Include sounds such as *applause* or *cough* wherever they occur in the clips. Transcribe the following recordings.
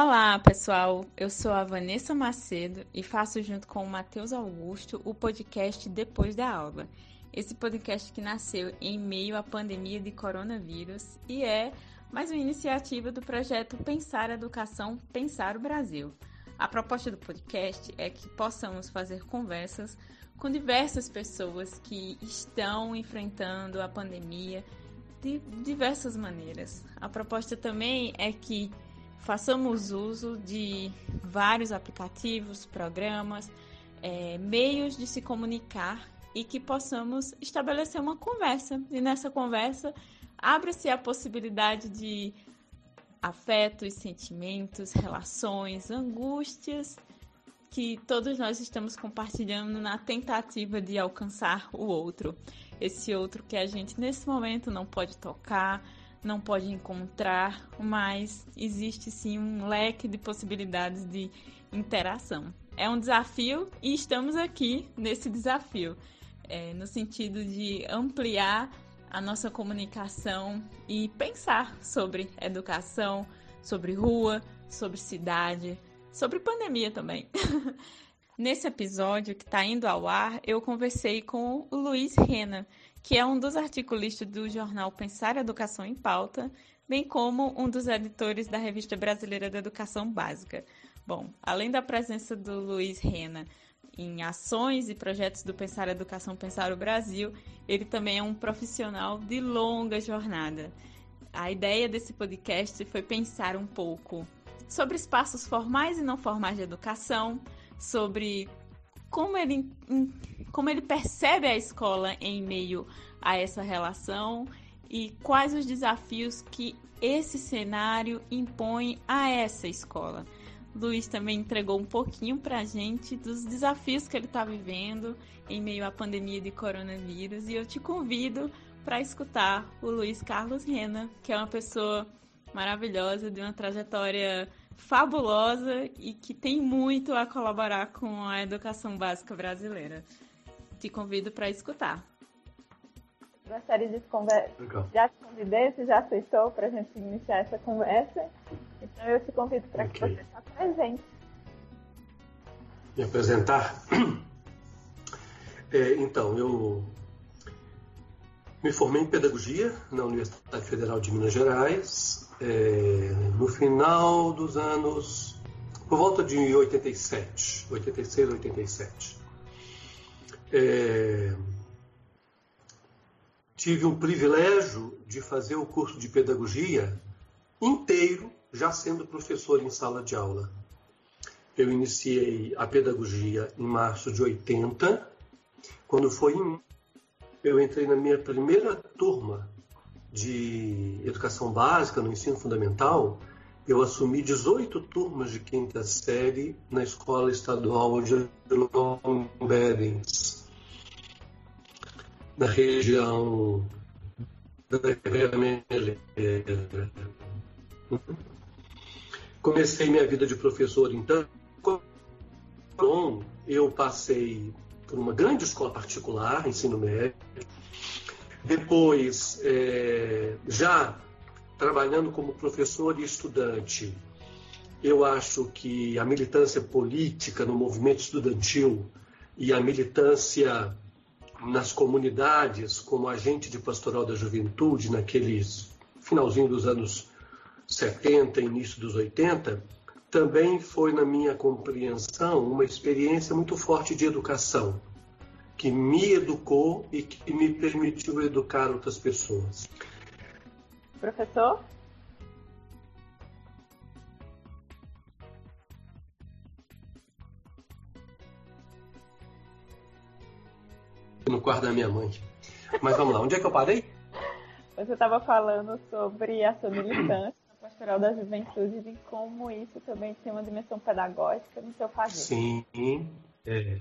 Olá, pessoal. Eu sou a Vanessa Macedo e faço junto com o Matheus Augusto o podcast Depois da Aula. Esse podcast que nasceu em meio à pandemia de coronavírus e é mais uma iniciativa do projeto Pensar Educação, Pensar o Brasil. A proposta do podcast é que possamos fazer conversas com diversas pessoas que estão enfrentando a pandemia de diversas maneiras. A proposta também é que façamos uso de vários aplicativos, programas, é, meios de se comunicar e que possamos estabelecer uma conversa. E nessa conversa abre-se a possibilidade de afetos, sentimentos, relações, angústias que todos nós estamos compartilhando na tentativa de alcançar o outro. Esse outro que a gente nesse momento não pode tocar, não pode encontrar, mas existe sim um leque de possibilidades de interação. É um desafio e estamos aqui nesse desafio, é, no sentido de ampliar a nossa comunicação e pensar sobre educação, sobre rua, sobre cidade, sobre pandemia também. *laughs* Nesse episódio que está indo ao ar, eu conversei com o Luiz Rena, que é um dos articulistas do jornal Pensar Educação em Pauta, bem como um dos editores da Revista Brasileira da Educação Básica. Bom, além da presença do Luiz Rena em ações e projetos do Pensar Educação, Pensar o Brasil, ele também é um profissional de longa jornada. A ideia desse podcast foi pensar um pouco sobre espaços formais e não formais de educação, sobre como ele, como ele percebe a escola em meio a essa relação e quais os desafios que esse cenário impõe a essa escola. Luiz também entregou um pouquinho para a gente dos desafios que ele está vivendo em meio à pandemia de coronavírus e eu te convido para escutar o Luiz Carlos Rena, que é uma pessoa maravilhosa, de uma trajetória fabulosa e que tem muito a colaborar com a educação básica brasileira. Te convido para escutar. Gostaria de conversar. Já te convidei, você já aceitou para a gente iniciar essa conversa. Então eu te convido para okay. que você se apresente. Me apresentar? É, então, eu me formei em pedagogia na Universidade Federal de Minas Gerais, é, no final dos anos, por volta de 87, 86, 87. É, tive o privilégio de fazer o curso de pedagogia inteiro, já sendo professor em sala de aula. Eu iniciei a pedagogia em março de 80, quando foi em, eu entrei na minha primeira turma de educação básica, no ensino fundamental, eu assumi 18 turmas de quinta série na escola estadual de Lomberens, na região da Comecei minha vida de professor, então, eu passei por uma grande escola particular, ensino médio, depois, é, já trabalhando como professor e estudante, eu acho que a militância política no movimento estudantil e a militância nas comunidades como agente de pastoral da juventude naqueles finalzinho dos anos 70, início dos 80, também foi na minha compreensão uma experiência muito forte de educação que me educou e que me permitiu educar outras pessoas. Professor? No quarto da minha mãe. Mas vamos lá, onde é que eu parei? Você estava falando sobre a sua militância na Pastoral da Juventude e como isso também tem uma dimensão pedagógica no seu fazer. Sim, é.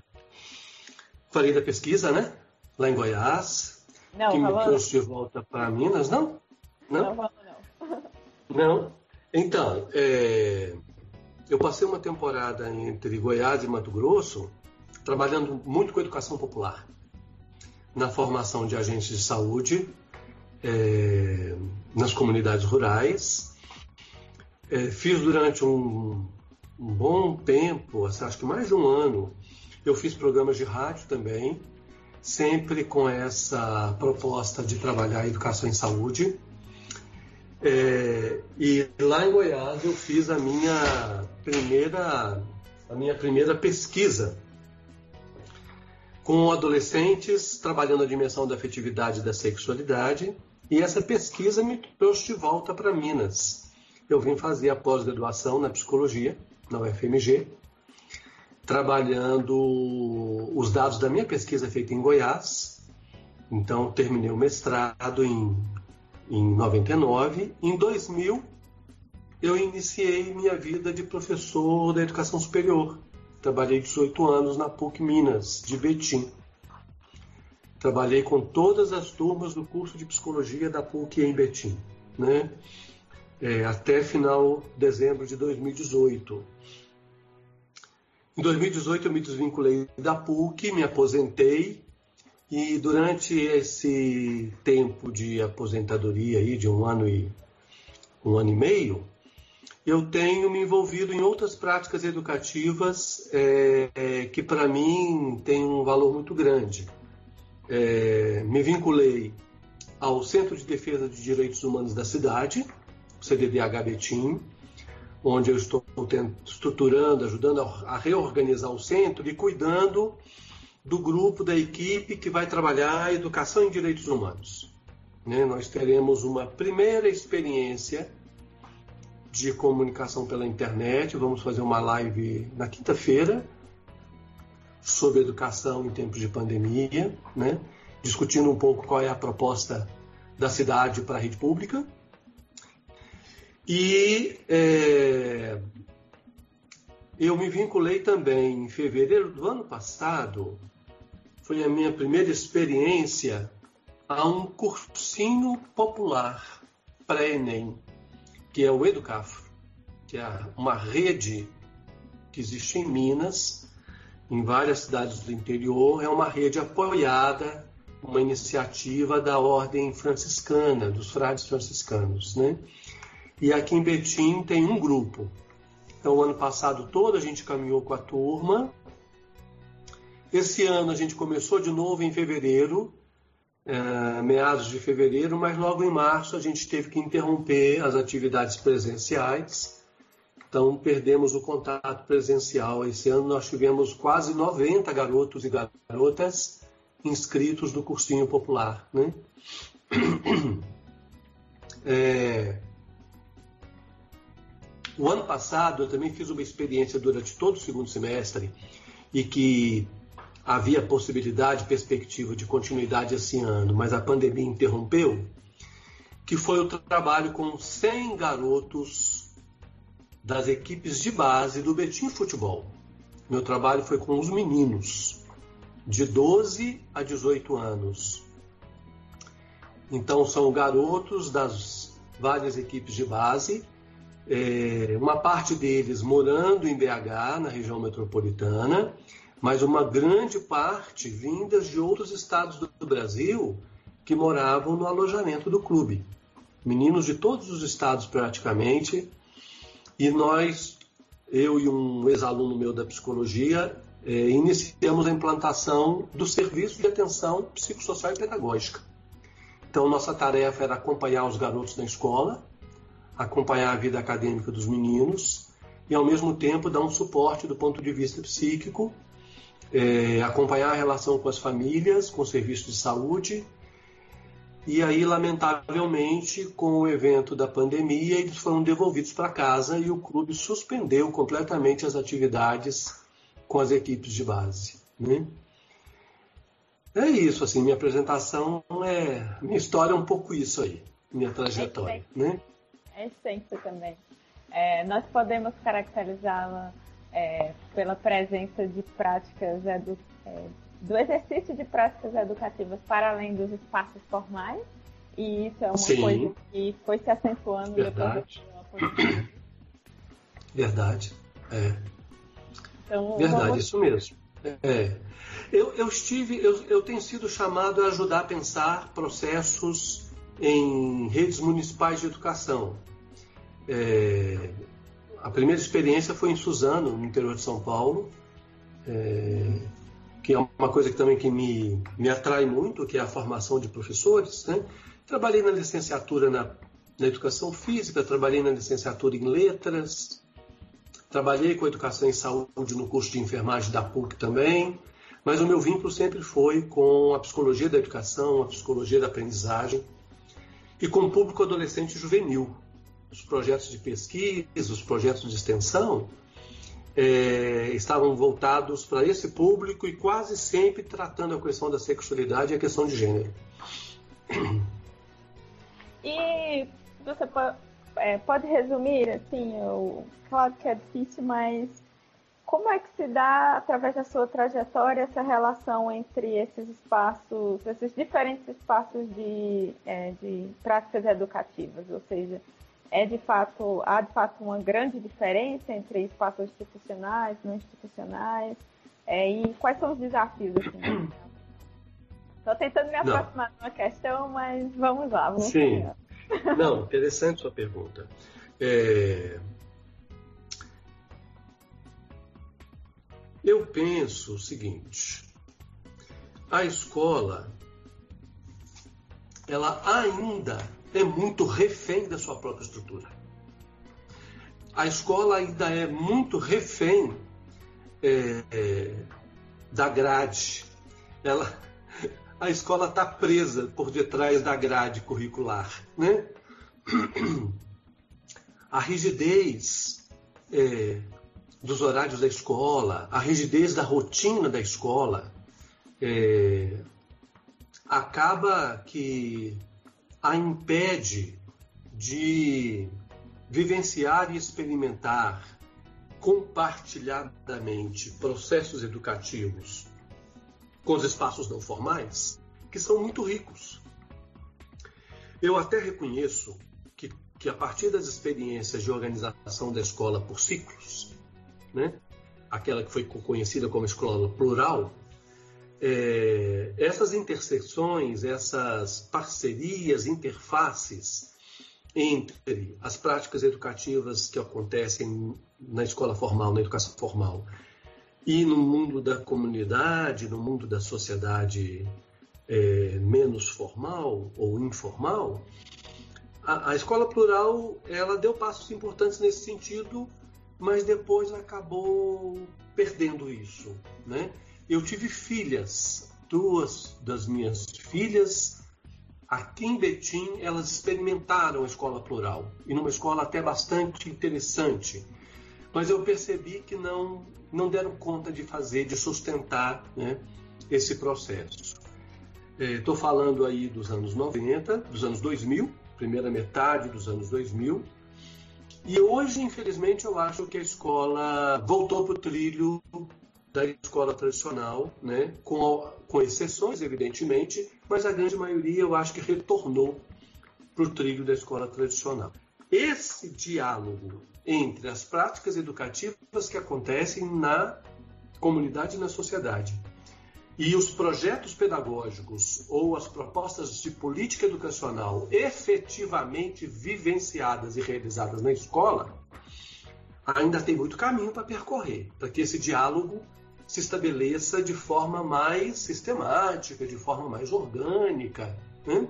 Falei da pesquisa, né? Lá em Goiás. Não, que me trouxe de volta para Minas, não? Não, não. Não. *laughs* não? Então, é... eu passei uma temporada entre Goiás e Mato Grosso trabalhando muito com educação popular, na formação de agentes de saúde, é... nas comunidades rurais É, fiz durante um, um bom tempo, acho que mais de um ano, eu fiz programas de rádio também, sempre com essa proposta de trabalhar a educação em saúde. É, e lá em Goiás eu fiz a minha primeira, a minha primeira pesquisa com adolescentes trabalhando a dimensão da afetividade e da sexualidade. E essa pesquisa me trouxe de volta para Minas. Eu vim fazer a pós-graduação na psicologia, na UFMG, trabalhando os dados da minha pesquisa feita em Goiás. Então, terminei o mestrado em, em 99. Em 2000, eu iniciei minha vida de professor da educação superior. Trabalhei 18 anos na PUC Minas, de Betim. Trabalhei com todas as turmas do curso de psicologia da PUC em Betim, né? É, até final de dezembro de 2018. Em 2018 eu me desvinculei da PUC, me aposentei e durante esse tempo de aposentadoria aí de um ano e um ano e meio, eu tenho me envolvido em outras práticas educativas é, é, que para mim têm um valor muito grande. É, me vinculei ao Centro de Defesa de Direitos Humanos da cidade, CDDH Betim, onde eu estou estruturando, ajudando a reorganizar o centro e cuidando do grupo, da equipe que vai trabalhar educação em direitos humanos. Né? Nós teremos uma primeira experiência de comunicação pela internet, vamos fazer uma live na quinta-feira sobre educação em tempos de pandemia, né? discutindo um pouco qual é a proposta da cidade para a rede pública. E é, eu me vinculei também em fevereiro do ano passado, foi a minha primeira experiência a um cursinho popular pré-ENEM, que é o Educafro, que é uma rede que existe em Minas, em várias cidades do interior, é uma rede apoiada, uma iniciativa da ordem franciscana, dos frades franciscanos, né? E aqui em Betim tem um grupo. Então, o ano passado todo a gente caminhou com a turma. Esse ano a gente começou de novo em fevereiro, é, meados de fevereiro, mas logo em março a gente teve que interromper as atividades presenciais. Então, perdemos o contato presencial. Esse ano nós tivemos quase 90 garotos e garotas inscritos no cursinho popular. Né? *clears throat* É, o ano passado eu também fiz uma experiência durante todo o segundo semestre e que havia possibilidade, perspectiva de continuidade esse ano, mas a pandemia interrompeu, que foi o trabalho com 100 garotos das equipes de base do Betim Futebol. Meu trabalho foi com os meninos, de 12 a 18 anos. Então, são garotos das várias equipes de base é, uma parte deles morando em BH, na região metropolitana, mas uma grande parte vindas de outros estados do Brasil que moravam no alojamento do clube. Meninos de todos os estados praticamente, e nós, eu e um ex-aluno meu da psicologia, é, iniciamos a implantação do serviço de atenção psicossocial e pedagógica. Então, nossa tarefa era acompanhar os garotos na escola, acompanhar a vida acadêmica dos meninos e, ao mesmo tempo, dar um suporte do ponto de vista psíquico, é, acompanhar a relação com as famílias, com o serviço de saúde. E aí, lamentavelmente, com o evento da pandemia, eles foram devolvidos para casa e o clube suspendeu completamente as atividades com as equipes de base. Né? É isso, assim, minha apresentação é. Minha história é um pouco isso aí, minha trajetória. Né? É extensa também. É, nós podemos caracterizá-la é, pela presença de práticas edu, é, do exercício de práticas educativas para além dos espaços formais, e isso é uma Sim. coisa que foi se acentuando Verdade. depois Verdade, é. Então, Verdade, vamos... isso mesmo. É. Eu, eu estive, eu, eu tenho sido chamado a ajudar a pensar processos em redes municipais de educação. É, a primeira experiência foi em Suzano, no interior de São Paulo, é, que é uma coisa que também que me, me atrai muito, que é a formação de professores. Né? Trabalhei na licenciatura na, na educação física, trabalhei na licenciatura em letras, trabalhei com educação em saúde no curso de enfermagem da PUC também, mas o meu vínculo sempre foi com a psicologia da educação, a psicologia da aprendizagem e com o público adolescente e juvenil. Os projetos de pesquisa, os projetos de extensão é, estavam voltados para esse público e quase sempre tratando a questão da sexualidade e a questão de gênero. E você pode, é, pode resumir, assim, eu, claro que é difícil, mas como é que se dá, através da sua trajetória, essa relação entre esses espaços, esses diferentes espaços de, é, de práticas educativas? Ou seja, é de fato, há de fato uma grande diferença entre espaços institucionais, não institucionais? É, e quais são os desafios? Estou assim? *clears throat* tentando me aproximar de uma questão, mas vamos lá. Vamos Sim. Não, interessante sua pergunta. É... Eu penso o seguinte: a escola ela ainda é muito refém da sua própria estrutura. A escola ainda é muito refém é, é, da grade. Ela, *laughs* a escola está presa por detrás da grade curricular. Né? *clears throat* A rigidez é, dos horários da escola, a rigidez da rotina da escola, é, acaba que a impede de vivenciar e experimentar compartilhadamente processos educativos com os espaços não formais, que são muito ricos. Eu até reconheço que, que a partir das experiências de organização da escola por ciclos, né? aquela que foi conhecida como escola plural, é, essas interseções, essas parcerias, interfaces entre as práticas educativas que acontecem na escola formal, na educação formal, e no mundo da comunidade, no mundo da sociedade é, menos formal ou informal, a, a, escola plural ela deu passos importantes nesse sentido, mas depois acabou perdendo isso, né? Eu tive filhas, duas das minhas filhas aqui em Betim, elas experimentaram a escola plural e numa escola até bastante interessante, mas eu percebi que não não deram conta de fazer, de sustentar né, esse processo. Estou é, falando aí dos anos 90, dos anos 2000, primeira metade dos anos 2000. E hoje, infelizmente, eu acho que a escola voltou para o trilho da escola tradicional, né? com, com exceções, evidentemente, mas a grande maioria eu acho que retornou para o trilho da escola tradicional. Esse diálogo entre as práticas educativas que acontecem na comunidade e na sociedade e os projetos pedagógicos ou as propostas de política educacional efetivamente vivenciadas e realizadas na escola, ainda tem muito caminho para percorrer, para que esse diálogo se estabeleça de forma mais sistemática, de forma mais orgânica, né?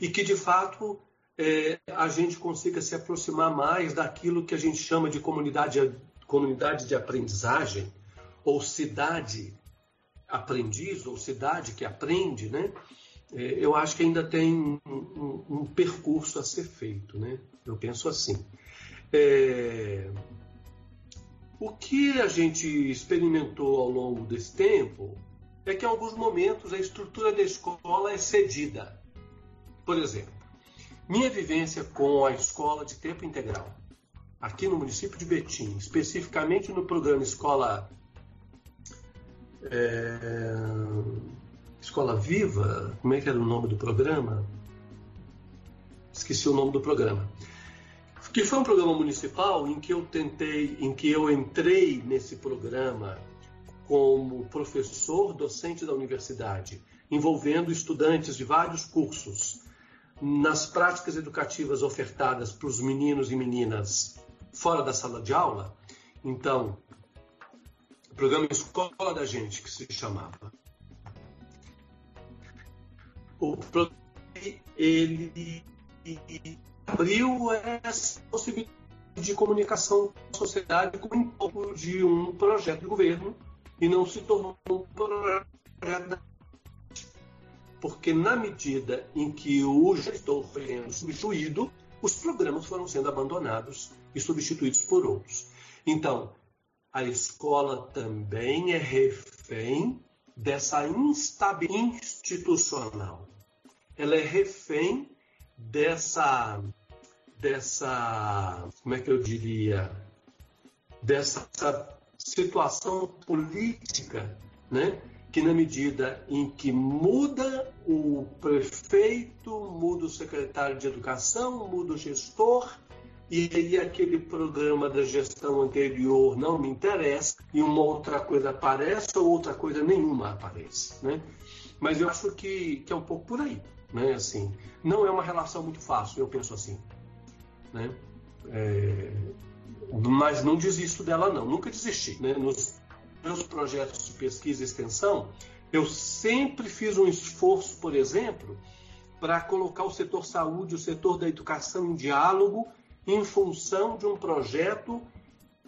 e que de fato é, a gente consiga se aproximar mais daquilo que a gente chama de comunidade, comunidade de aprendizagem, ou cidade aprendiz, ou cidade que aprende, né? É, eu acho que ainda tem um, um, um, percurso a ser feito, né? Eu penso assim. É... O que a gente experimentou ao longo desse tempo é que em alguns momentos a estrutura da escola é cedida. Por exemplo, minha vivência com a escola de tempo integral, aqui no município de Betim, especificamente no programa Escola é, Escola Viva, como é que era o nome do programa? Esqueci o nome do programa. Que foi um programa municipal em que eu tentei, em que eu entrei nesse programa como professor docente da universidade, envolvendo estudantes de vários cursos nas práticas educativas ofertadas para os meninos e meninas fora da sala de aula. Então, programa Escola da Gente, que se chamava. O programa, ele abriu essa possibilidade de comunicação com a sociedade como um pouco de um projeto de governo e não se tornou um projeto porque na medida em que o gestor foi sendo substituído, os programas foram sendo abandonados e substituídos por outros. Então, a escola também é refém dessa instabilidade institucional. Ela é refém dessa dessa, como é que eu diria, dessa situação política, né? que na medida em que muda o prefeito, muda o secretário de educação, muda o gestor, e aí aquele programa da gestão anterior não me interessa, e uma outra coisa aparece ou outra coisa nenhuma aparece. Né? Mas eu acho que, que é um pouco por aí. Né? Assim, não é uma relação muito fácil, eu penso assim. Né? É, mas não desisto dela não, nunca desisti. Né? Nos meus projetos de pesquisa e extensão, eu sempre fiz um esforço, por exemplo, para colocar o setor saúde, o setor da educação em diálogo em função de um projeto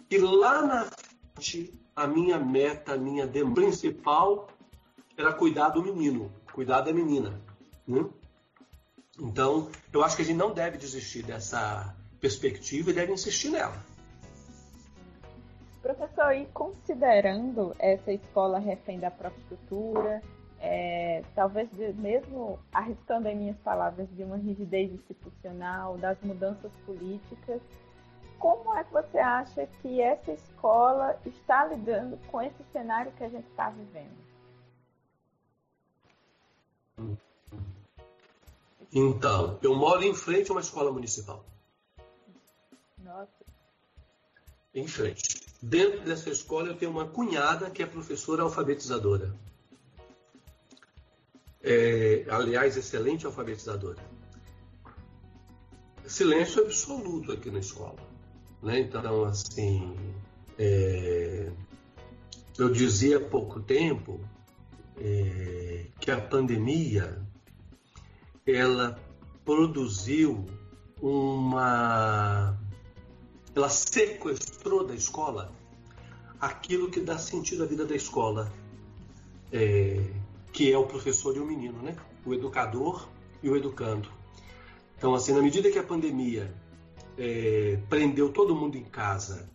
que lá na frente a minha meta, a minha demanda principal era cuidar do menino, cuidar da menina. Né? Então, eu acho que a gente não deve desistir dessa perspectiva e deve insistir nela. Professor, e considerando essa escola refém da própria estrutura, é, talvez de, mesmo arriscando em minhas palavras de uma rigidez institucional, das mudanças políticas, como é que você acha que essa escola está lidando com esse cenário que a gente está vivendo? Então, eu moro em frente a uma escola municipal. Nossa. Em frente. Dentro dessa escola eu tenho uma cunhada que é professora alfabetizadora. É, aliás, excelente alfabetizadora. Silêncio absoluto aqui na escola. Né? Então, assim, é, eu dizia há pouco tempo é, que a pandemia ela produziu uma. Ela sequestrou da escola aquilo que dá sentido à vida da escola, é, que é o professor e o menino, né? O educador e o educando. Então, assim, na medida que a pandemia é, prendeu todo mundo em casa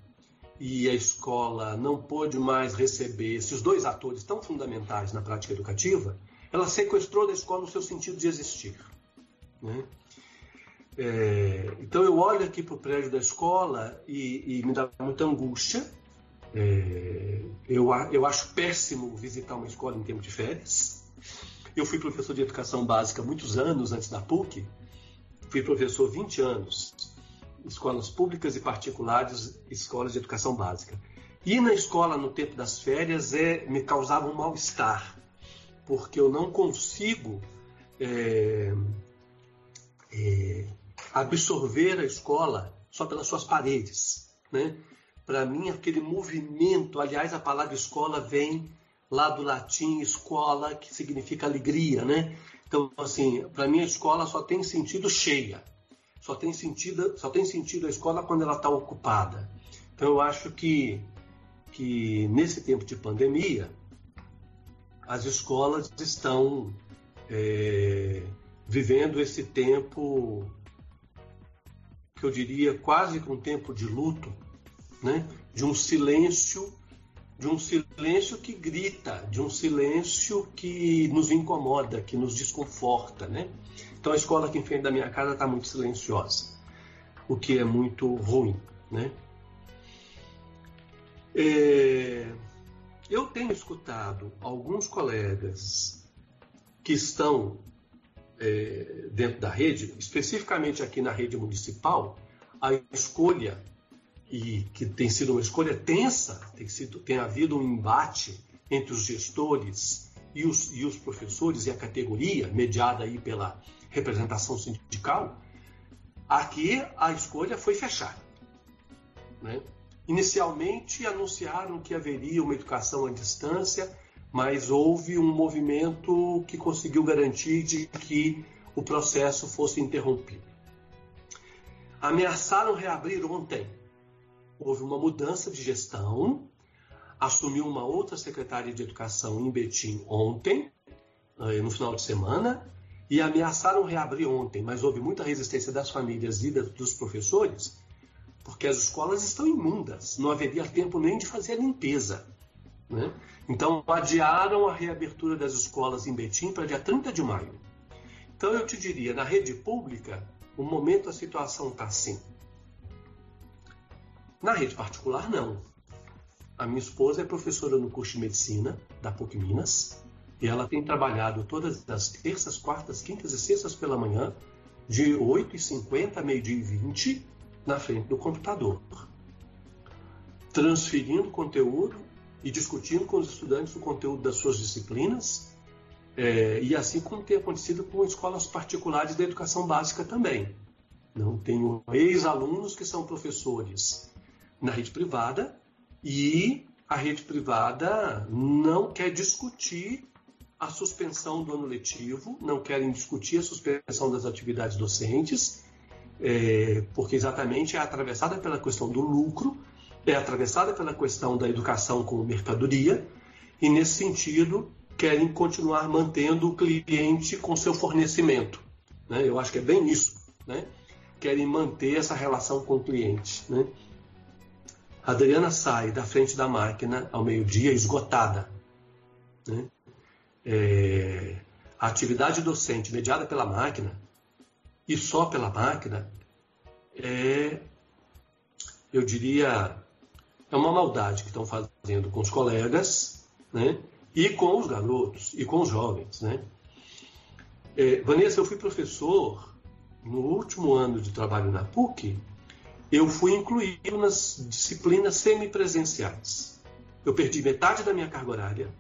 e a escola não pôde mais receber esses dois atores tão fundamentais na prática educativa, ela sequestrou da escola o seu sentido de existir. Né? É, então eu olho aqui para o prédio da escola e, e, me dá muita angústia. É, eu, eu acho péssimo visitar uma escola em tempo de férias. Eu fui professor de educação básica muitos anos antes da PUC. Fui professor 20 anos, escolas públicas e particulares, escolas de educação básica. E na escola, no tempo das férias, é, me causava um mal-estar porque eu não consigo é, é, absorver a escola só pelas suas paredes. Né? Para mim, aquele movimento, aliás, a palavra escola vem lá do latim escola, que significa alegria. Né? Então, assim, para mim a escola só tem sentido cheia. Só tem sentido, só tem sentido a escola quando ela está ocupada. Então, eu acho que, que nesse tempo de pandemia, as escolas estão é, vivendo esse tempo que eu diria quase que um tempo de luto, né? de um silêncio, de um silêncio que grita, de um silêncio que nos incomoda, que nos desconforta. Né? Então a escola aqui em frente da minha casa está muito silenciosa, o que é muito ruim. Né? É... Eu tenho escutado alguns colegas que estão é, dentro da rede, especificamente aqui na rede municipal, a escolha, e que tem sido uma escolha tensa, tem, sido, tem havido um embate entre os gestores e os, e os professores e a categoria, mediada aí pela representação sindical, aqui a escolha foi fechar. Né? Inicialmente anunciaram que haveria uma educação à distância, mas houve um movimento que conseguiu garantir de que o processo fosse interrompido. Ameaçaram reabrir ontem. Houve uma mudança de gestão, assumiu uma outra secretária de educação em Betim ontem, eh, no final de semana, e ameaçaram reabrir ontem, mas houve muita resistência das famílias e dos professores, porque as escolas estão imundas, não haveria tempo nem de fazer a limpeza. Né? Então, adiaram a reabertura das escolas em Betim para dia 30 de maio. Então, eu te diria, na rede pública, o momento a situação está assim. Na rede particular, não. A minha esposa é professora no curso de medicina da PUC Minas e ela tem trabalhado todas as terças, quartas, quintas e sextas pela manhã, de 8h50 a meio-dia e 20 na frente do computador, transferindo conteúdo e discutindo com os estudantes o conteúdo das suas disciplinas, é, e assim como tem acontecido com escolas particulares da educação básica também. Não tenho ex-alunos que são professores na rede privada e a rede privada não quer discutir a suspensão do ano letivo, não querem discutir a suspensão das atividades docentes, é, porque exatamente é atravessada pela questão do lucro, é atravessada pela questão da educação como mercadoria, e nesse sentido querem continuar mantendo o cliente com seu fornecimento. Né? Eu acho que é bem isso. Né? Querem manter essa relação com o cliente. Né? Adriana sai da frente da máquina ao meio-dia esgotada. Né? É, a atividade docente mediada pela máquina e só pela máquina é, eu diria, é uma maldade que estão fazendo com os colegas, né? E com os garotos e com os jovens, né? É, Vanessa, eu fui professor no último ano de trabalho na PUC, eu fui incluído nas disciplinas semipresenciais. Eu perdi metade da minha carga horária,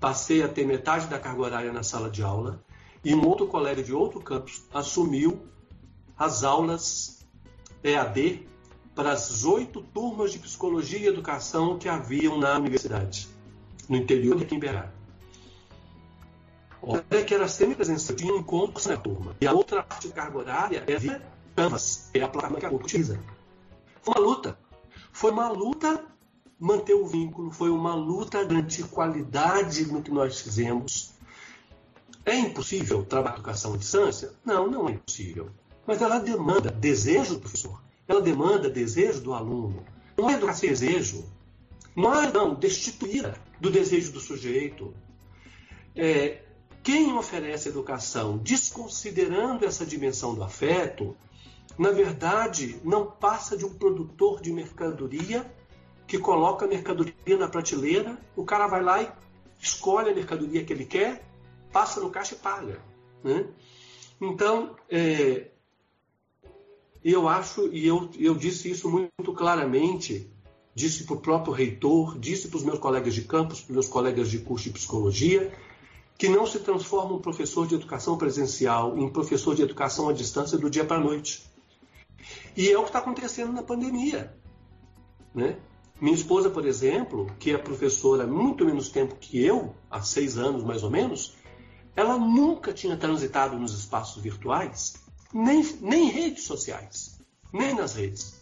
passei a ter metade da carga horária na sala de aula, e um outro colega de outro campus assumiu as aulas EAD para as oito turmas de psicologia e educação que haviam na universidade, no interior de Quimberá. Olha que era semipresencial, tinha um encontro na turma. E a outra parte de carga horária é Canvas, é a plataforma que a PUC utiliza. Foi uma luta. Foi uma luta manter o vínculo, foi uma luta garantir qualidade no que nós fizemos, é impossível trabalhar educação à distância? Não, não é impossível. Mas ela demanda desejo do professor. Ela demanda desejo do aluno. Não é educar desejo. Não é, não, destituir do desejo do sujeito. É, quem oferece educação desconsiderando essa dimensão do afeto, na verdade, não passa de um produtor de mercadoria que coloca a mercadoria na prateleira, o cara vai lá e escolhe a mercadoria que ele quer passa no caixa e paga. Né? Então, é, eu acho, e eu, eu disse isso muito claramente, disse para o próprio reitor, disse para os meus colegas de campus, para os meus colegas de curso de psicologia, que não se transforma um professor de educação presencial em professor de educação à distância do dia para a noite. E é o que está acontecendo na pandemia. Né? Minha esposa, por exemplo, que é professora há muito menos tempo que eu, há seis anos mais ou menos, ela nunca tinha transitado nos espaços virtuais, nem, nem em redes sociais, nem nas redes.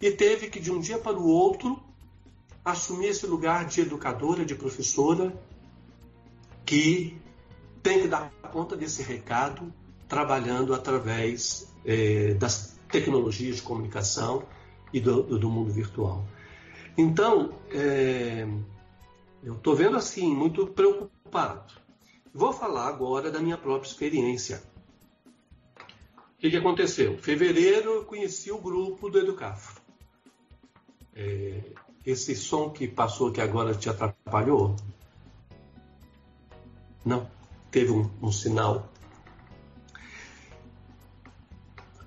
E teve que, de um dia para o outro, assumir esse lugar de educadora, de professora, que tem que dar conta desse recado trabalhando através é, das tecnologias de comunicação e do, do mundo virtual. Então, é, eu estou vendo assim, muito preocupado. Vou falar agora da minha própria experiência. O que, que aconteceu? Em fevereiro eu conheci o grupo do Educafro. É, esse som que passou que agora te atrapalhou? Não, teve um, um sinal.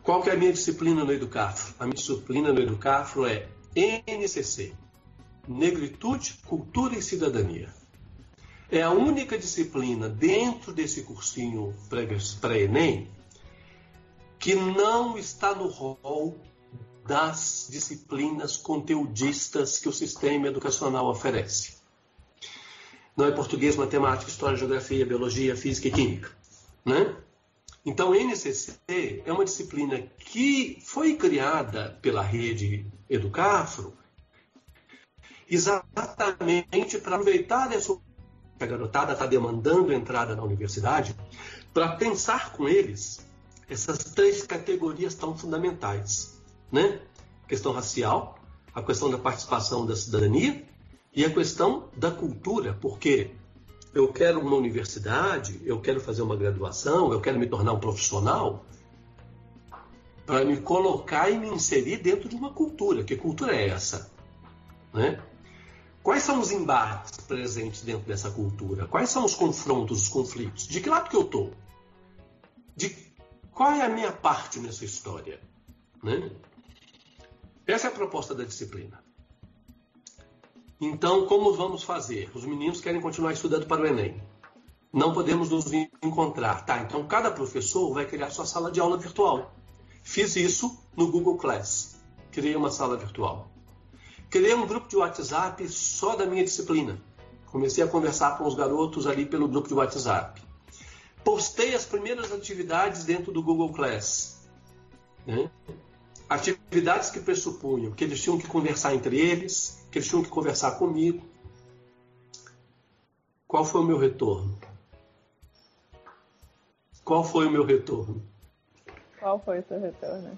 Qual que é a minha disciplina no Educafro? A minha disciplina no Educafro é NCC, Negritude, Cultura e Cidadania. É a única disciplina dentro desse cursinho pré-ENEM que não está no rol das disciplinas conteudistas que o sistema educacional oferece. Não é português, matemática, história, geografia, biologia, física e química. Né? Então, NCC é uma disciplina que foi criada pela rede Educafro exatamente para aproveitar essa a garotada está demandando entrada na universidade, para pensar com eles essas três categorias tão fundamentais, né? A questão racial, a questão da participação da cidadania e a questão da cultura, porque eu quero uma universidade, eu quero fazer uma graduação, eu quero me tornar um profissional para me colocar e me inserir dentro de uma cultura. Que cultura é essa? Né? Quais são os embates presentes dentro dessa cultura? Quais são os confrontos, os conflitos? De que lado que eu estou? De qual é a minha parte nessa história? Né? Essa é a proposta da disciplina. Então, como vamos fazer? Os meninos querem continuar estudando para o Enem. Não podemos nos encontrar. Tá, então cada professor vai criar sua sala de aula virtual. Fiz isso no Google Class. Criei uma sala virtual. Criei um grupo de WhatsApp só da minha disciplina. Comecei a conversar com os garotos ali pelo grupo de WhatsApp. Postei as primeiras atividades dentro do Google Class. Né? Atividades que pressupunham que eles tinham que conversar entre eles, que eles tinham que conversar comigo. Qual foi o meu retorno? Qual foi o meu retorno? Qual foi o seu retorno?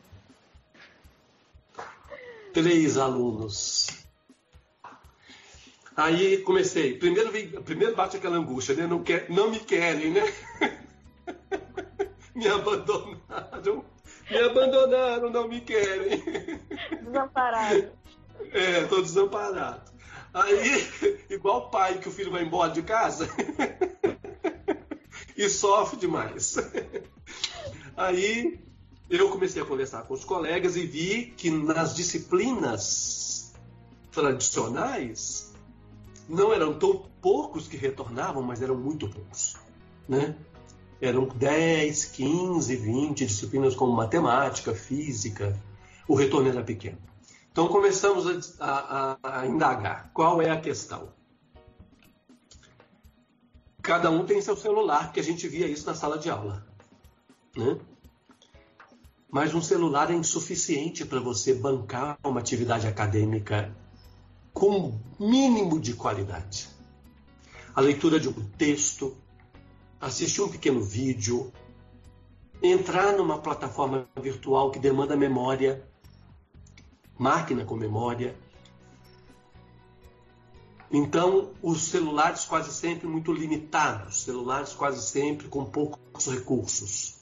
Três alunos. Aí comecei. Primeiro, primeiro bate aquela angústia, né? Não, quer, não me querem, né? *laughs* me abandonaram. Me abandonaram, não me querem. Desamparado. É, tô desamparado. Aí, *laughs* igual pai que o filho vai embora de casa *laughs* e sofre demais. *laughs* Aí eu comecei a conversar com os colegas e vi que nas disciplinas tradicionais não eram tão poucos que retornavam, mas eram muito poucos. Né? Eram 10, 15, 20 disciplinas como matemática, física, o retorno era pequeno. Então começamos a, a, a indagar qual é a questão. Cada um tem seu celular, porque a gente via isso na sala de aula. Né? Mas um celular é insuficiente para você bancar uma atividade acadêmica com mínimo de qualidade. A leitura de um texto, assistir um pequeno vídeo, entrar numa plataforma virtual que demanda memória, máquina com memória. Então, os celulares quase sempre muito limitados, celulares quase sempre com poucos recursos.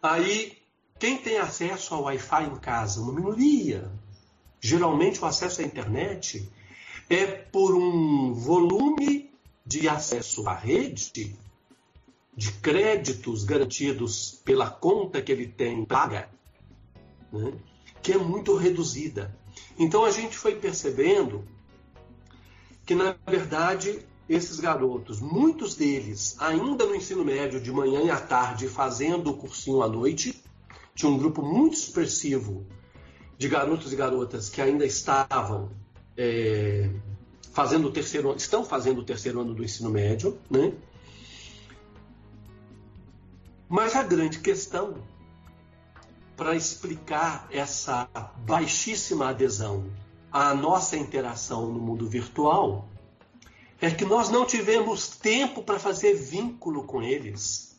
Aí, quem tem acesso ao Wi-Fi em casa? Uma minoria. Geralmente, o acesso à internet é por um volume de acesso à rede de créditos garantidos pela conta que ele tem paga, né, que é muito reduzida. Então a gente foi percebendo que, na verdade, esses garotos, muitos deles ainda no ensino médio, de manhã e à tarde, fazendo o cursinho à noite, tinha um grupo muito expressivo de garotos e garotas que ainda estavam é, fazendo o terceiro estão fazendo o terceiro ano do ensino médio, né? Mas a grande questão para explicar essa baixíssima adesão à nossa interação no mundo virtual é que nós não tivemos tempo para fazer vínculo com eles.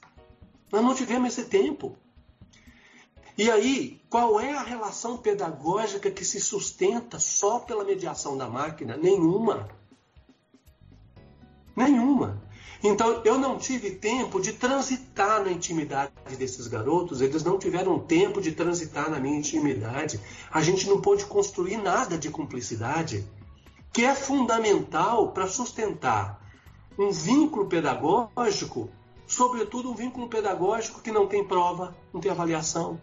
Nós não tivemos esse tempo. E aí, qual é a relação pedagógica que se sustenta só pela mediação da máquina? Nenhuma. Nenhuma. Então, eu não tive tempo de transitar na intimidade desses garotos, eles não tiveram tempo de transitar na minha intimidade. A gente não pôde construir nada de cumplicidade, que é fundamental para sustentar um vínculo pedagógico, sobretudo um vínculo pedagógico que não tem prova, não tem avaliação,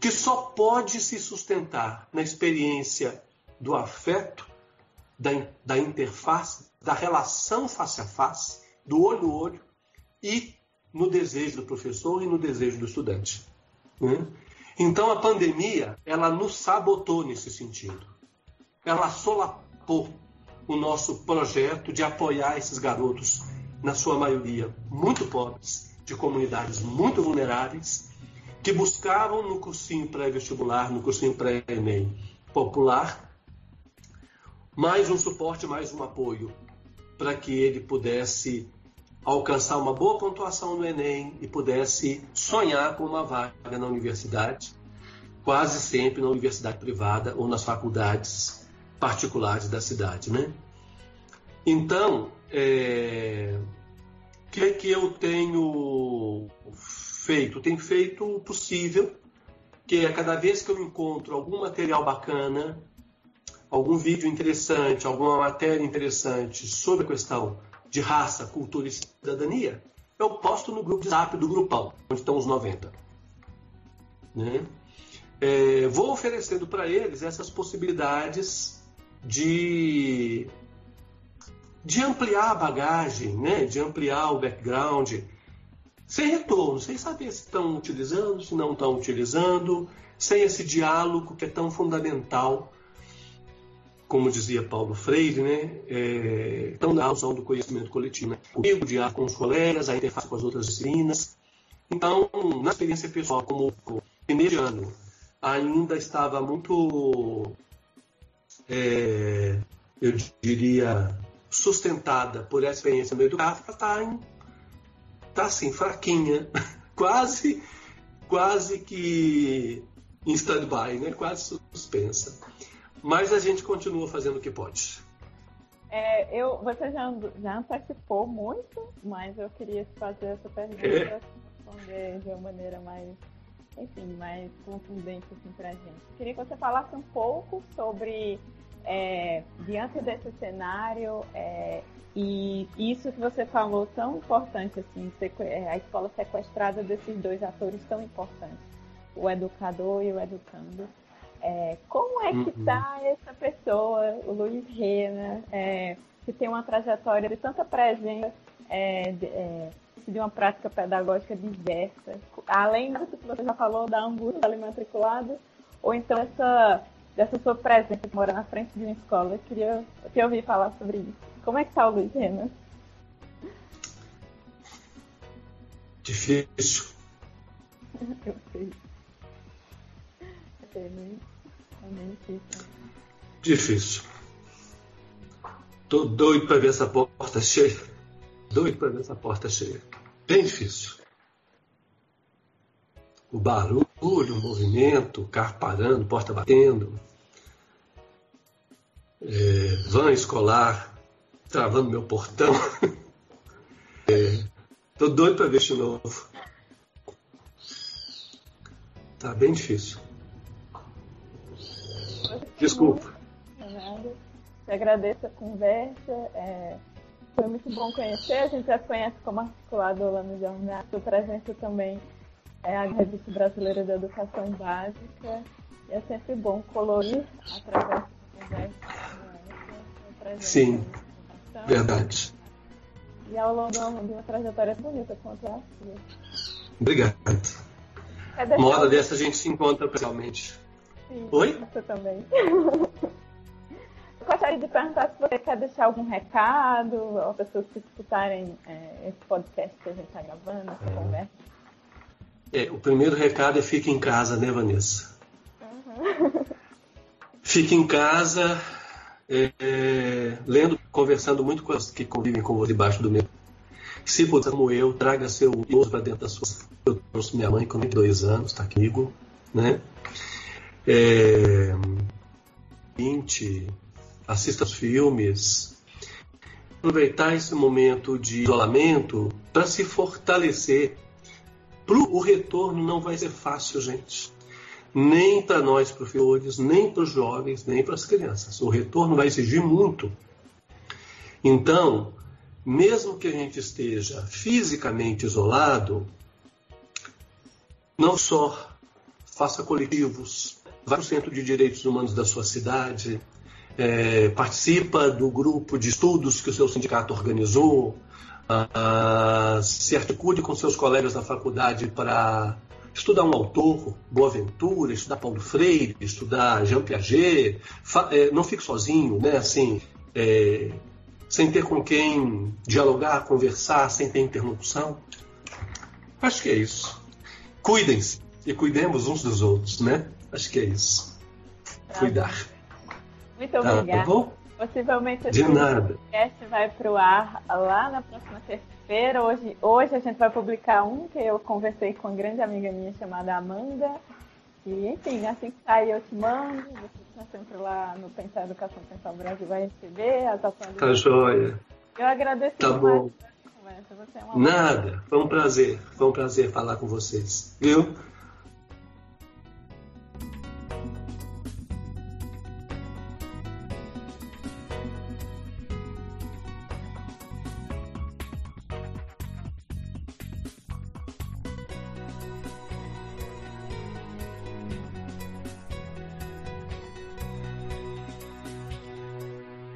que só pode se sustentar na experiência do afeto da, da interface, da relação face a face, do olho no olho e no desejo do professor e no desejo do estudante. Né? Então a pandemia ela nos sabotou nesse sentido. Ela solapou o nosso projeto de apoiar esses garotos, na sua maioria muito pobres, de comunidades muito vulneráveis, que buscavam no cursinho pré-vestibular, no cursinho pré-ENEM popular, mais um suporte, mais um apoio, para que ele pudesse alcançar uma boa pontuação no Enem e pudesse sonhar com uma vaga na universidade, quase sempre na universidade privada ou nas faculdades particulares da cidade, né? Então, é... o que é que eu tenho feito? Tenho feito o possível, que é cada vez que eu encontro algum material bacana, algum vídeo interessante, alguma matéria interessante sobre a questão de raça, cultura e cidadania, eu posto no grupo de zap do grupão, onde estão os 90. Né? É, vou oferecendo para eles essas possibilidades de, de ampliar a bagagem, né? de ampliar o background, sem retorno, sem saber se estão utilizando, se não estão utilizando, sem esse diálogo que é tão fundamental como dizia Paulo Freire, né, é, tão da ação do conhecimento coletivo, né, o diálogo com os colegas, a interface com as outras disciplinas. Então, na experiência pessoal, como mediano, ainda estava muito, é, eu diria, sustentada por essa experiência no meio do Kafka, está tá assim, fraquinha, *laughs* quase, quase que em stand-by, né? quase suspensa mas a gente continua fazendo o que pode. É, eu, você já, já antecipou muito, mas eu queria fazer essa pergunta é. responder de uma maneira mais, enfim, mais contundente assim, para a gente. Queria que você falasse um pouco sobre, é, diante desse cenário, é, e isso que você falou tão importante, assim, é, a escola sequestrada desses dois atores tão importantes, o educador e o educando. É, como é que está uhum. essa pessoa, o Luiz Rena, é, que tem uma trajetória de tanta presença é, de, é, de, uma prática pedagógica diversa, além do que você já falou da angústia ali matriculado, ou então essa, dessa sua presença de morar na frente de uma escola. Eu queria, eu queria ouvir falar sobre isso. Como é que está o Luiz Rena? Difícil. *laughs* eu sei. Eu sei, né? Difícil. Tô doido para ver essa porta cheia. Doido para ver essa porta cheia. Bem difícil. O barulho, o movimento, o carro parando, porta batendo. É, van escolar travando meu portão. *laughs* É, tô doido para ver de novo. Tá bem difícil. Desculpa. Te agradeço a conversa. É, foi muito bom conhecer. A gente já conhece como articulador lá no jornal. Sua presença também é a Revista Brasileira de Educação Básica. E é sempre bom colorir através da conversa. Sim, verdade. E ao longo de uma trajetória bonita quanto a sua. Obrigado. Uma hora dessa a gente se encontra pessoalmente. Sim, Oi? Você também. Eu gostaria de perguntar se você quer deixar algum recado às pessoas que escutarem é, esse podcast que a gente está gravando, essa é. conversa. É, o primeiro recado é fique em casa, né, Vanessa? Uhum. Fique em casa, é, é, lendo, conversando muito com as que convivem com você debaixo do meu. Se puder, como eu, traga seu idoso para dentro da sua. Eu trouxe minha mãe com 22 anos, está comigo, né? É, 20, assista filmes, aproveitar esse momento de isolamento para se fortalecer. Pro, o retorno não vai ser fácil, gente. Nem para nós professores, nem para os jovens, nem para as crianças. O retorno vai exigir muito. Então, mesmo que a gente esteja fisicamente isolado, não só faça coletivos, vá para o Centro de Direitos Humanos da sua cidade, é, participa do grupo de estudos que o seu sindicato organizou, uh, se articule com seus colegas da faculdade para estudar um autor, Boaventura, estudar Paulo Freire, estudar Jean Piaget, é, não fique sozinho, né? Assim, é, sem ter com quem dialogar, conversar, sem ter interrupção. Acho que é isso. Cuidem-se e cuidemos uns dos outros, né? Acho que é isso. Tá Cuidar. Muito tá, tá obrigada. Tá bom? Possivelmente esse podcast vai para o ar lá na próxima terça-feira. Hoje, hoje a gente vai publicar um que eu conversei com uma grande amiga minha chamada Amanda. E, enfim, assim que sair eu te mando. Você está sempre lá no Pensar Educação Pensar Brasil vai receber as ações. Tá joia. Eu agradeço tá bom. Você é uma Nada, foi um prazer. Foi um prazer falar com vocês. Viu?